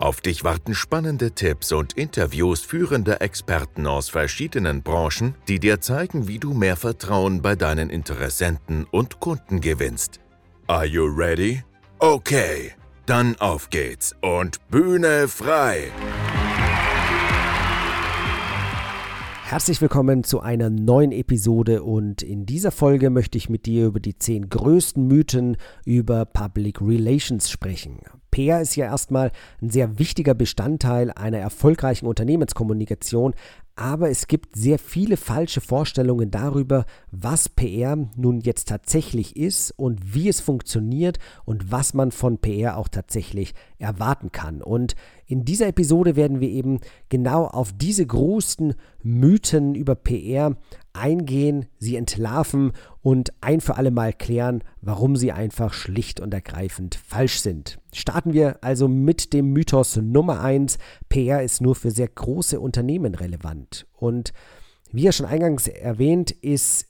Auf dich warten spannende Tipps und Interviews führender Experten aus verschiedenen Branchen, die dir zeigen, wie du mehr Vertrauen bei deinen Interessenten und Kunden gewinnst. Are you ready? Okay, dann auf geht's und Bühne frei! Herzlich willkommen zu einer neuen Episode und in dieser Folge möchte ich mit dir über die zehn größten Mythen über Public Relations sprechen. PR ist ja erstmal ein sehr wichtiger Bestandteil einer erfolgreichen Unternehmenskommunikation, aber es gibt sehr viele falsche Vorstellungen darüber, was PR nun jetzt tatsächlich ist und wie es funktioniert und was man von PR auch tatsächlich erwarten kann. Und in dieser Episode werden wir eben genau auf diese großen Mythen über PR eingehen, sie entlarven und ein für alle Mal klären, warum sie einfach schlicht und ergreifend falsch sind. Starten wir also mit dem Mythos Nummer 1, PR ist nur für sehr große Unternehmen relevant. Und wie ja schon eingangs erwähnt, ist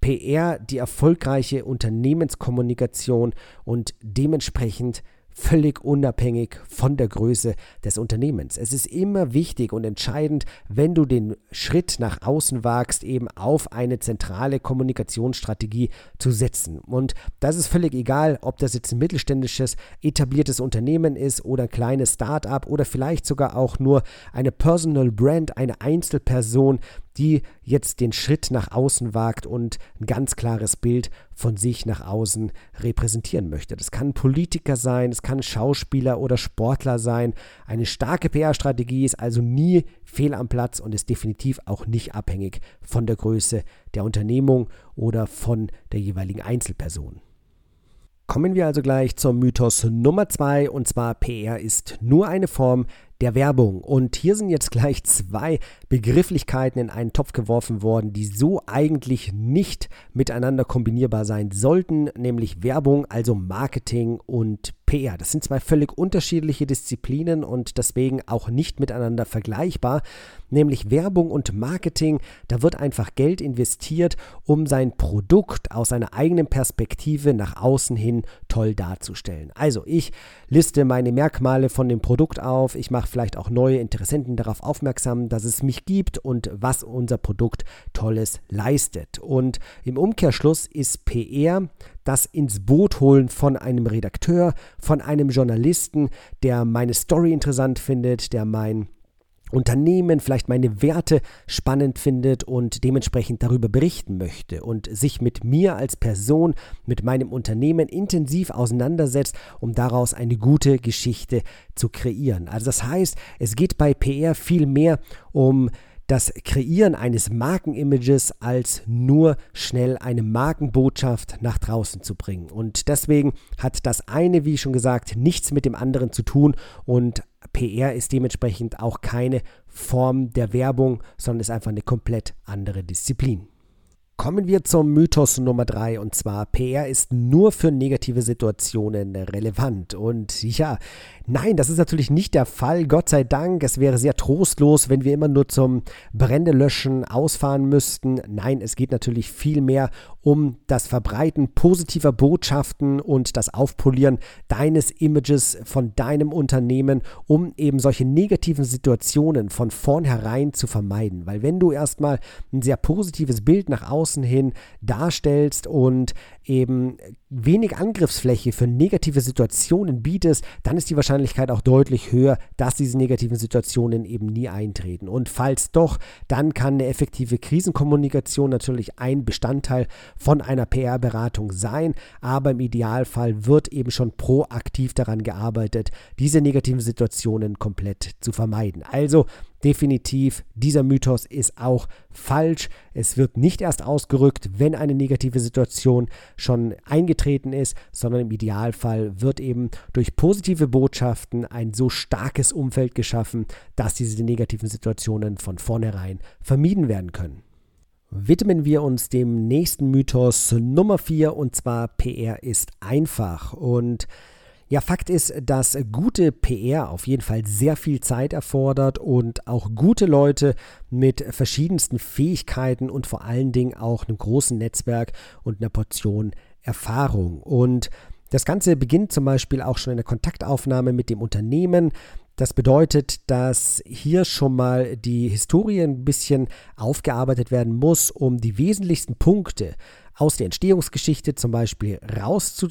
PR die erfolgreiche Unternehmenskommunikation und dementsprechend völlig unabhängig von der Größe des Unternehmens. Es ist immer wichtig und entscheidend, wenn du den Schritt nach außen wagst, eben auf eine zentrale Kommunikationsstrategie zu setzen. Und das ist völlig egal, ob das jetzt ein mittelständisches, etabliertes Unternehmen ist oder ein kleines Start-up oder vielleicht sogar auch nur eine Personal Brand, eine Einzelperson, die jetzt den Schritt nach außen wagt und ein ganz klares Bild von sich nach außen repräsentieren möchte. Das kann Politiker sein, es kann Schauspieler oder Sportler sein. Eine starke PR-Strategie ist also nie fehl am Platz und ist definitiv auch nicht abhängig von der Größe der Unternehmung oder von der jeweiligen Einzelperson. Kommen wir also gleich zum Mythos Nummer zwei und zwar PR ist nur eine Form der Werbung. Und hier sind jetzt gleich zwei Begrifflichkeiten in einen Topf geworfen worden, die so eigentlich nicht miteinander kombinierbar sein sollten, nämlich Werbung, also Marketing und PR. Das sind zwei völlig unterschiedliche Disziplinen und deswegen auch nicht miteinander vergleichbar, nämlich Werbung und Marketing. Da wird einfach Geld investiert, um sein Produkt aus einer eigenen Perspektive nach außen hin toll darzustellen. Also ich liste meine Merkmale von dem Produkt auf, ich mache vielleicht auch neue Interessenten darauf aufmerksam, dass es mich gibt und was unser Produkt Tolles leistet. Und im Umkehrschluss ist PR das ins Boot holen von einem Redakteur, von einem Journalisten, der meine Story interessant findet, der mein Unternehmen, vielleicht meine Werte spannend findet und dementsprechend darüber berichten möchte und sich mit mir als Person, mit meinem Unternehmen intensiv auseinandersetzt, um daraus eine gute Geschichte zu kreieren. Also das heißt, es geht bei PR viel mehr um das Kreieren eines Markenimages als nur schnell eine Markenbotschaft nach draußen zu bringen. Und deswegen hat das eine, wie schon gesagt, nichts mit dem anderen zu tun und PR ist dementsprechend auch keine Form der Werbung, sondern ist einfach eine komplett andere Disziplin. Kommen wir zum Mythos Nummer drei und zwar PR ist nur für negative Situationen relevant. Und ja, nein, das ist natürlich nicht der Fall. Gott sei Dank, es wäre sehr trostlos, wenn wir immer nur zum Brände löschen ausfahren müssten. Nein, es geht natürlich viel mehr um das Verbreiten positiver Botschaften und das Aufpolieren deines Images von deinem Unternehmen, um eben solche negativen Situationen von vornherein zu vermeiden. Weil wenn du erstmal ein sehr positives Bild nach außen hin darstellst und eben wenig Angriffsfläche für negative Situationen bietest, dann ist die Wahrscheinlichkeit auch deutlich höher, dass diese negativen Situationen eben nie eintreten. Und falls doch, dann kann eine effektive Krisenkommunikation natürlich ein Bestandteil von einer PR-Beratung sein, aber im Idealfall wird eben schon proaktiv daran gearbeitet, diese negativen Situationen komplett zu vermeiden. Also definitiv, dieser Mythos ist auch falsch. Es wird nicht erst ausgerückt, wenn eine negative Situation schon eingetreten ist, sondern im Idealfall wird eben durch positive Botschaften ein so starkes Umfeld geschaffen, dass diese negativen Situationen von vornherein vermieden werden können. widmen wir uns dem nächsten Mythos Nummer 4 und zwar PR ist einfach. Und ja, Fakt ist, dass gute PR auf jeden Fall sehr viel Zeit erfordert und auch gute Leute mit verschiedensten Fähigkeiten und vor allen Dingen auch einem großen Netzwerk und einer Portion Erfahrung. Und das Ganze beginnt zum Beispiel auch schon in der Kontaktaufnahme mit dem Unternehmen. Das bedeutet, dass hier schon mal die Historie ein bisschen aufgearbeitet werden muss, um die wesentlichsten Punkte aus der Entstehungsgeschichte zum Beispiel rauszu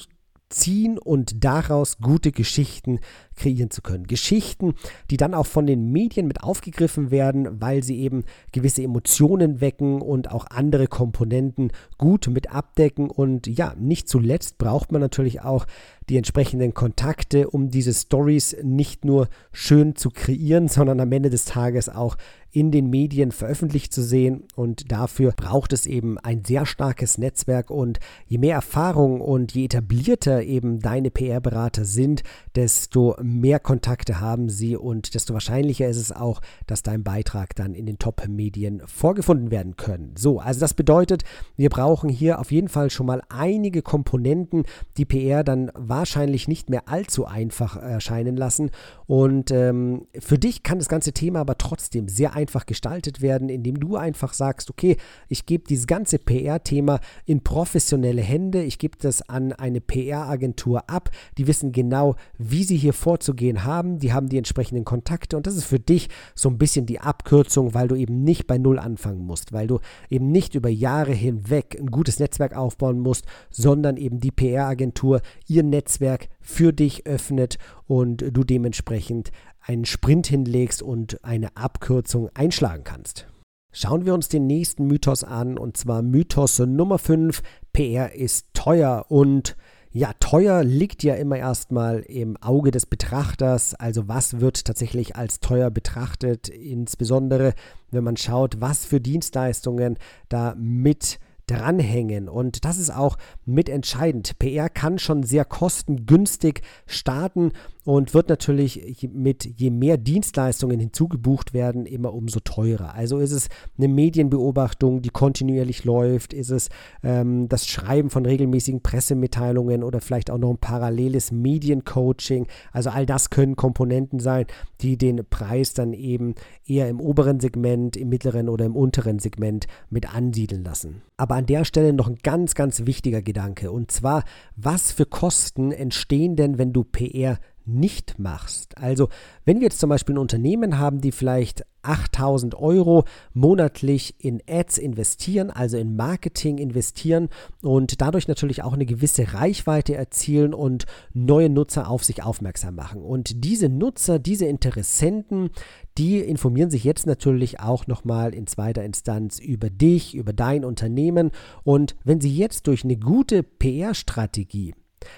ziehen und daraus gute Geschichten kreieren zu können. Geschichten, die dann auch von den Medien mit aufgegriffen werden, weil sie eben gewisse Emotionen wecken und auch andere Komponenten gut mit abdecken. Und ja, nicht zuletzt braucht man natürlich auch die entsprechenden Kontakte, um diese Stories nicht nur schön zu kreieren, sondern am Ende des Tages auch in den Medien veröffentlicht zu sehen. Und dafür braucht es eben ein sehr starkes Netzwerk. Und je mehr Erfahrung und je etablierter eben deine PR-Berater sind, desto mehr Kontakte haben sie und desto wahrscheinlicher ist es auch, dass dein Beitrag dann in den Top-Medien vorgefunden werden können. So, also das bedeutet, wir brauchen hier auf jeden Fall schon mal einige Komponenten, die PR dann wahrscheinlich nicht mehr allzu einfach erscheinen lassen. Und ähm, für dich kann das ganze Thema aber trotzdem sehr einfach gestaltet werden, indem du einfach sagst, okay, ich gebe dieses ganze PR-Thema in professionelle Hände, ich gebe das an eine PR-Agentur ab, die wissen genau, wie sie hier vorzugehen haben, die haben die entsprechenden Kontakte und das ist für dich so ein bisschen die Abkürzung, weil du eben nicht bei Null anfangen musst, weil du eben nicht über Jahre hinweg ein gutes Netzwerk aufbauen musst, sondern eben die PR-Agentur ihr Netzwerk für dich öffnet und du dementsprechend einen Sprint hinlegst und eine Abkürzung einschlagen kannst. Schauen wir uns den nächsten Mythos an, und zwar Mythos Nummer 5, PR ist teuer und ja, teuer liegt ja immer erstmal im Auge des Betrachters. Also was wird tatsächlich als teuer betrachtet, insbesondere wenn man schaut, was für Dienstleistungen da mit dranhängen. Und das ist auch mitentscheidend. PR kann schon sehr kostengünstig starten und wird natürlich mit je mehr Dienstleistungen hinzugebucht werden, immer umso teurer. Also ist es eine Medienbeobachtung, die kontinuierlich läuft, ist es ähm, das Schreiben von regelmäßigen Pressemitteilungen oder vielleicht auch noch ein paralleles Mediencoaching. Also all das können Komponenten sein, die den Preis dann eben eher im oberen Segment, im mittleren oder im unteren Segment mit ansiedeln lassen. Aber an der Stelle noch ein ganz, ganz wichtiger Gedanke und zwar, was für Kosten entstehen denn, wenn du PR nicht machst. Also wenn wir jetzt zum Beispiel ein Unternehmen haben, die vielleicht 8000 Euro monatlich in Ads investieren, also in Marketing investieren und dadurch natürlich auch eine gewisse Reichweite erzielen und neue Nutzer auf sich aufmerksam machen. Und diese Nutzer, diese Interessenten, die informieren sich jetzt natürlich auch nochmal in zweiter Instanz über dich, über dein Unternehmen. Und wenn sie jetzt durch eine gute PR-Strategie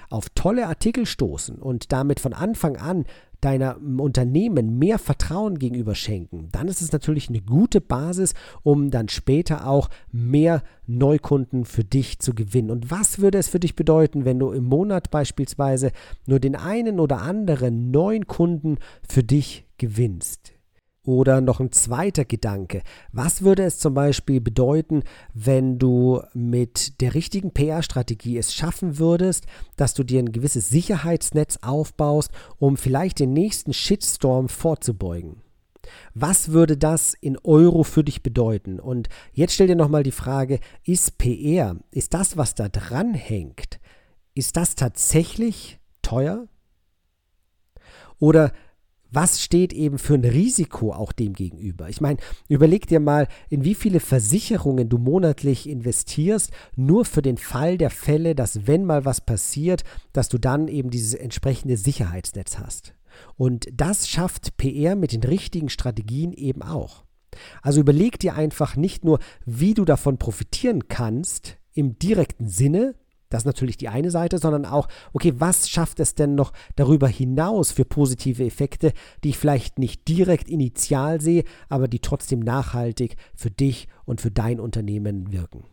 auf tolle Artikel stoßen und damit von Anfang an deiner Unternehmen mehr Vertrauen gegenüber schenken, dann ist es natürlich eine gute Basis, um dann später auch mehr Neukunden für dich zu gewinnen. Und was würde es für dich bedeuten, wenn du im Monat beispielsweise nur den einen oder anderen neuen Kunden für dich gewinnst? Oder noch ein zweiter Gedanke. Was würde es zum Beispiel bedeuten, wenn du mit der richtigen PR-Strategie es schaffen würdest, dass du dir ein gewisses Sicherheitsnetz aufbaust, um vielleicht den nächsten Shitstorm vorzubeugen? Was würde das in Euro für dich bedeuten? Und jetzt stell dir nochmal die Frage, ist PR, ist das, was da dran hängt, ist das tatsächlich teuer? Oder was steht eben für ein Risiko auch dem gegenüber? Ich meine, überleg dir mal, in wie viele Versicherungen du monatlich investierst, nur für den Fall der Fälle, dass wenn mal was passiert, dass du dann eben dieses entsprechende Sicherheitsnetz hast. Und das schafft PR mit den richtigen Strategien eben auch. Also überleg dir einfach nicht nur, wie du davon profitieren kannst im direkten Sinne, das ist natürlich die eine Seite, sondern auch, okay, was schafft es denn noch darüber hinaus für positive Effekte, die ich vielleicht nicht direkt initial sehe, aber die trotzdem nachhaltig für dich und für dein Unternehmen wirken.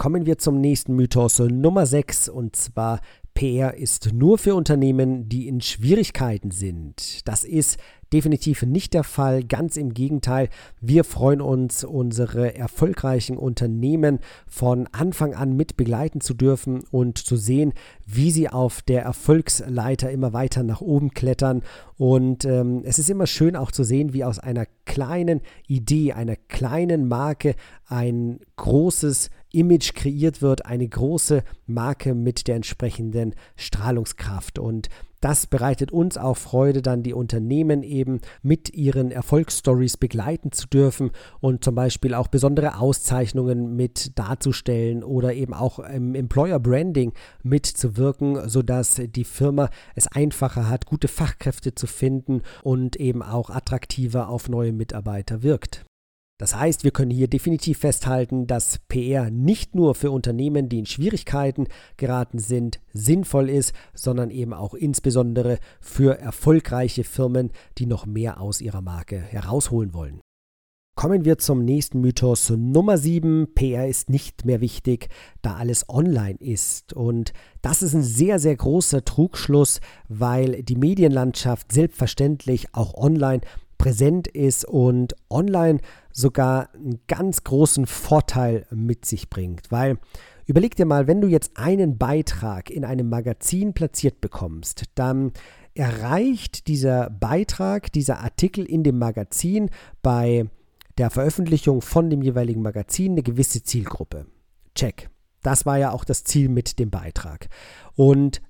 Kommen wir zum nächsten Mythos Nummer 6 und zwar PR ist nur für Unternehmen, die in Schwierigkeiten sind. Das ist definitiv nicht der Fall. Ganz im Gegenteil, wir freuen uns, unsere erfolgreichen Unternehmen von Anfang an mit begleiten zu dürfen und zu sehen, wie sie auf der Erfolgsleiter immer weiter nach oben klettern. Und ähm, es ist immer schön auch zu sehen, wie aus einer kleinen Idee, einer kleinen Marke ein großes Image kreiert wird, eine große Marke mit der entsprechenden Strahlungskraft. Und das bereitet uns auch Freude, dann die Unternehmen eben mit ihren Erfolgsstories begleiten zu dürfen und zum Beispiel auch besondere Auszeichnungen mit darzustellen oder eben auch im Employer Branding mitzuwirken, sodass die Firma es einfacher hat, gute Fachkräfte zu finden und eben auch attraktiver auf neue Mitarbeiter wirkt. Das heißt, wir können hier definitiv festhalten, dass PR nicht nur für Unternehmen, die in Schwierigkeiten geraten sind, sinnvoll ist, sondern eben auch insbesondere für erfolgreiche Firmen, die noch mehr aus ihrer Marke herausholen wollen. Kommen wir zum nächsten Mythos Nummer 7. PR ist nicht mehr wichtig, da alles online ist. Und das ist ein sehr, sehr großer Trugschluss, weil die Medienlandschaft selbstverständlich auch online präsent ist und online sogar einen ganz großen Vorteil mit sich bringt. Weil überleg dir mal, wenn du jetzt einen Beitrag in einem Magazin platziert bekommst, dann erreicht dieser Beitrag, dieser Artikel in dem Magazin bei der Veröffentlichung von dem jeweiligen Magazin eine gewisse Zielgruppe. Check. Das war ja auch das Ziel mit dem Beitrag. Und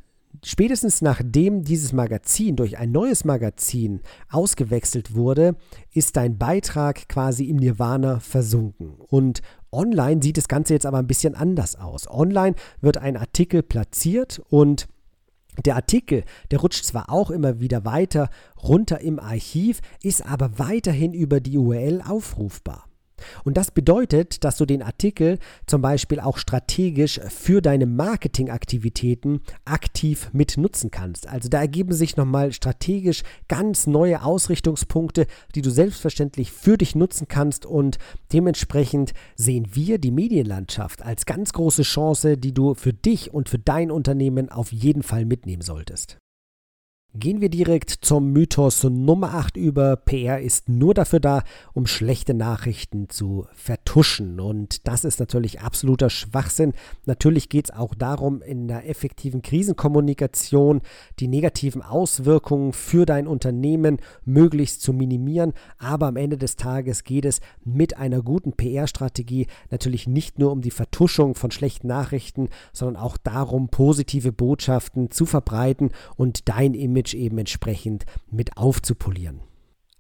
Spätestens nachdem dieses Magazin durch ein neues Magazin ausgewechselt wurde, ist dein Beitrag quasi im Nirvana versunken. Und online sieht das Ganze jetzt aber ein bisschen anders aus. Online wird ein Artikel platziert und der Artikel, der rutscht zwar auch immer wieder weiter runter im Archiv, ist aber weiterhin über die URL aufrufbar. Und das bedeutet, dass du den Artikel zum Beispiel auch strategisch für deine Marketingaktivitäten aktiv mit nutzen kannst. Also da ergeben sich nochmal strategisch ganz neue Ausrichtungspunkte, die du selbstverständlich für dich nutzen kannst und dementsprechend sehen wir die Medienlandschaft als ganz große Chance, die du für dich und für dein Unternehmen auf jeden Fall mitnehmen solltest. Gehen wir direkt zum Mythos Nummer 8 über. PR ist nur dafür da, um schlechte Nachrichten zu vertuschen. Und das ist natürlich absoluter Schwachsinn. Natürlich geht es auch darum, in der effektiven Krisenkommunikation die negativen Auswirkungen für dein Unternehmen möglichst zu minimieren. Aber am Ende des Tages geht es mit einer guten PR-Strategie natürlich nicht nur um die Vertuschung von schlechten Nachrichten, sondern auch darum, positive Botschaften zu verbreiten und dein Image Image eben entsprechend mit aufzupolieren.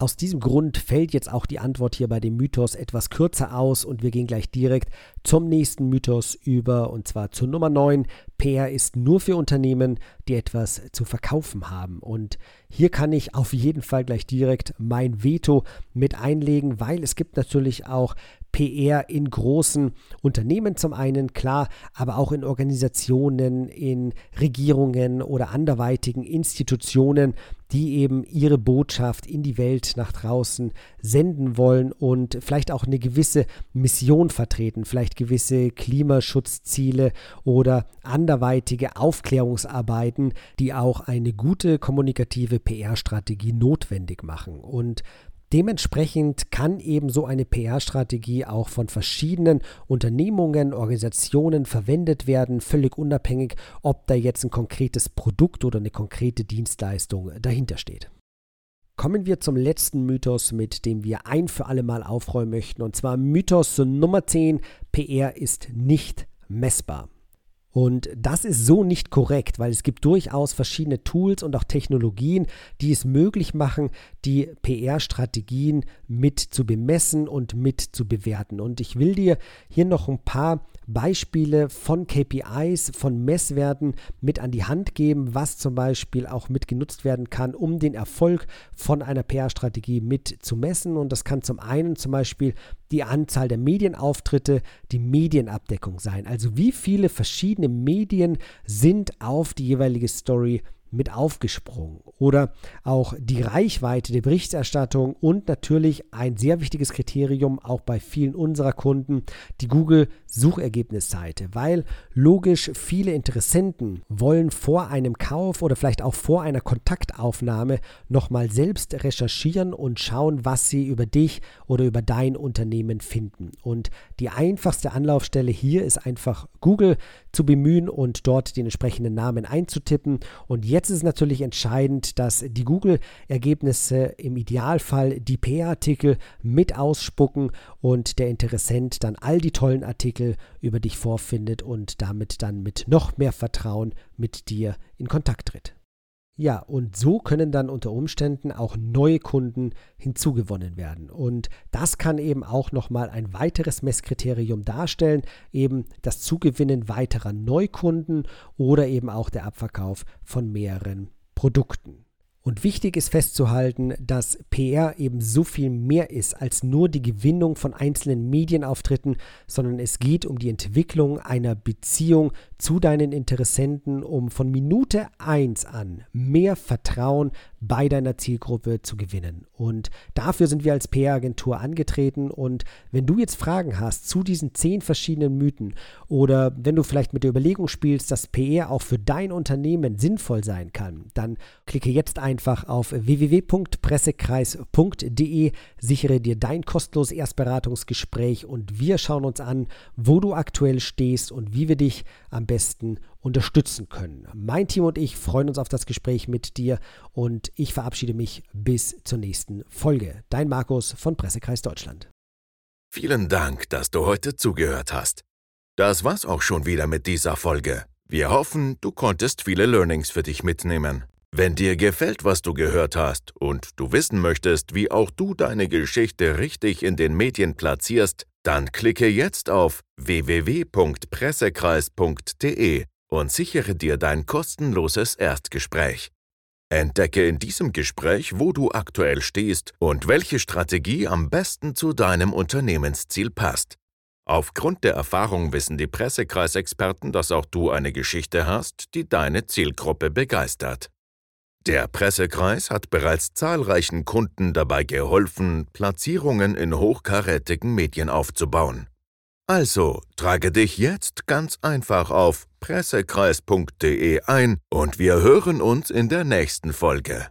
Aus diesem Grund fällt jetzt auch die Antwort hier bei dem Mythos etwas kürzer aus und wir gehen gleich direkt zum nächsten Mythos über und zwar zur Nummer 9. PR ist nur für Unternehmen, die etwas zu verkaufen haben. Und hier kann ich auf jeden Fall gleich direkt mein Veto mit einlegen, weil es gibt natürlich auch PR in großen Unternehmen zum einen, klar, aber auch in Organisationen, in Regierungen oder anderweitigen Institutionen, die eben ihre Botschaft in die Welt nach draußen senden wollen und vielleicht auch eine gewisse Mission vertreten, vielleicht gewisse Klimaschutzziele oder anderweitige Aufklärungsarbeiten, die auch eine gute kommunikative PR-Strategie notwendig machen. Und Dementsprechend kann eben so eine PR-Strategie auch von verschiedenen Unternehmungen, Organisationen verwendet werden, völlig unabhängig, ob da jetzt ein konkretes Produkt oder eine konkrete Dienstleistung dahinter steht. Kommen wir zum letzten Mythos, mit dem wir ein für alle Mal aufräumen möchten, und zwar Mythos Nummer 10, PR ist nicht messbar. Und das ist so nicht korrekt, weil es gibt durchaus verschiedene Tools und auch Technologien, die es möglich machen, die PR-Strategien mit zu bemessen und mit zu bewerten. Und ich will dir hier noch ein paar Beispiele von KPIs, von Messwerten mit an die Hand geben, was zum Beispiel auch mit genutzt werden kann, um den Erfolg von einer PR-Strategie mit zu messen. Und das kann zum einen zum Beispiel die Anzahl der Medienauftritte, die Medienabdeckung sein. Also wie viele verschiedene Medien sind auf die jeweilige Story mit aufgesprungen. Oder auch die Reichweite der Berichterstattung und natürlich ein sehr wichtiges Kriterium auch bei vielen unserer Kunden, die Google Suchergebnisseite, weil logisch viele Interessenten wollen vor einem Kauf oder vielleicht auch vor einer Kontaktaufnahme nochmal selbst recherchieren und schauen, was sie über dich oder über dein Unternehmen finden. Und die einfachste Anlaufstelle hier ist einfach Google zu bemühen und dort den entsprechenden Namen einzutippen. Und jetzt ist es natürlich entscheidend, dass die Google-Ergebnisse im Idealfall die PR-Artikel mit ausspucken und der Interessent dann all die tollen Artikel über dich vorfindet und damit dann mit noch mehr Vertrauen mit dir in Kontakt tritt. Ja, und so können dann unter Umständen auch neue Kunden hinzugewonnen werden. Und das kann eben auch nochmal ein weiteres Messkriterium darstellen, eben das Zugewinnen weiterer Neukunden oder eben auch der Abverkauf von mehreren Produkten. Und wichtig ist festzuhalten, dass PR eben so viel mehr ist als nur die Gewinnung von einzelnen Medienauftritten, sondern es geht um die Entwicklung einer Beziehung zu deinen Interessenten, um von Minute 1 an mehr Vertrauen bei deiner Zielgruppe zu gewinnen. Und dafür sind wir als PR-Agentur angetreten. Und wenn du jetzt Fragen hast zu diesen zehn verschiedenen Mythen oder wenn du vielleicht mit der Überlegung spielst, dass PR auch für dein Unternehmen sinnvoll sein kann, dann klicke jetzt einfach auf www.pressekreis.de, sichere dir dein kostenloses Erstberatungsgespräch und wir schauen uns an, wo du aktuell stehst und wie wir dich am besten unterstützen können. Mein Team und ich freuen uns auf das Gespräch mit dir ich verabschiede mich bis zur nächsten Folge. Dein Markus von Pressekreis Deutschland. Vielen Dank, dass du heute zugehört hast. Das war's auch schon wieder mit dieser Folge. Wir hoffen, du konntest viele Learnings für dich mitnehmen. Wenn dir gefällt, was du gehört hast und du wissen möchtest, wie auch du deine Geschichte richtig in den Medien platzierst, dann klicke jetzt auf www.pressekreis.de und sichere dir dein kostenloses Erstgespräch. Entdecke in diesem Gespräch, wo du aktuell stehst und welche Strategie am besten zu deinem Unternehmensziel passt. Aufgrund der Erfahrung wissen die Pressekreisexperten, dass auch du eine Geschichte hast, die deine Zielgruppe begeistert. Der Pressekreis hat bereits zahlreichen Kunden dabei geholfen, Platzierungen in hochkarätigen Medien aufzubauen. Also trage dich jetzt ganz einfach auf pressekreis.de ein und wir hören uns in der nächsten Folge.